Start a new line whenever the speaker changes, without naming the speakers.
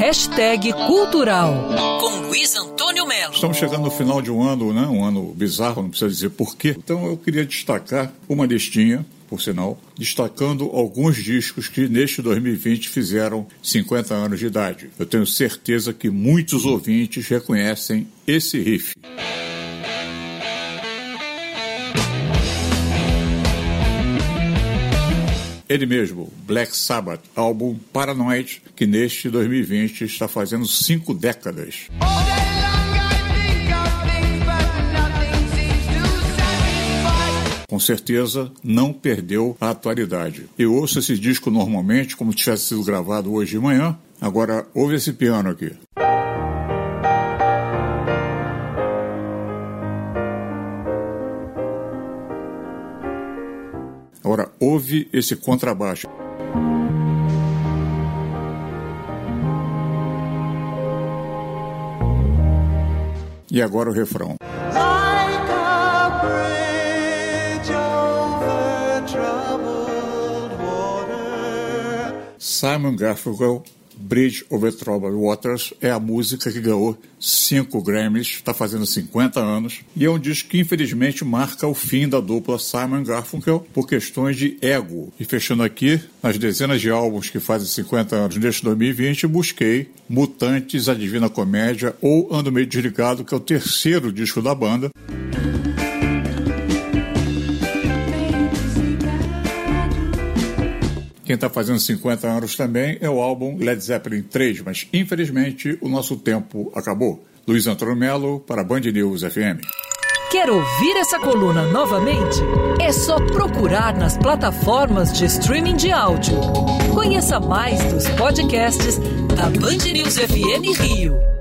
Hashtag Cultural, com Luiz Antônio Melo.
Estamos chegando no final de um ano, né? Um ano bizarro, não precisa dizer porquê. Então eu queria destacar uma listinha por sinal, destacando alguns discos que neste 2020 fizeram 50 anos de idade. Eu tenho certeza que muitos ouvintes reconhecem esse riff. Ele mesmo, Black Sabbath, álbum Paranoid, que neste 2020 está fazendo cinco décadas. com certeza não perdeu a atualidade. Eu ouço esse disco normalmente, como tivesse sido gravado hoje de manhã. Agora, ouve esse piano aqui. Agora, ouve esse contrabaixo. E agora o refrão. Simon Garfunkel, Bridge Over Troubled Waters, é a música que ganhou cinco Grammys, está fazendo 50 anos, e é um disco que infelizmente marca o fim da dupla Simon Garfunkel por questões de ego. E fechando aqui, nas dezenas de álbuns que fazem 50 anos neste 2020, busquei Mutantes, A Divina Comédia ou Ando Meio Desligado, que é o terceiro disco da banda. Quem está fazendo 50 anos também é o álbum Led Zeppelin 3, mas infelizmente o nosso tempo acabou. Luiz Antônio Melo para Band News FM.
Quer ouvir essa coluna novamente? É só procurar nas plataformas de streaming de áudio. Conheça mais dos podcasts da Band News FM Rio.